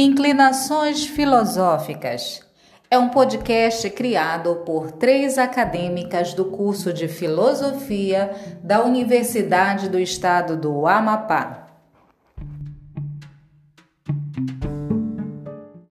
Inclinações Filosóficas é um podcast criado por três acadêmicas do curso de Filosofia da Universidade do Estado do Amapá.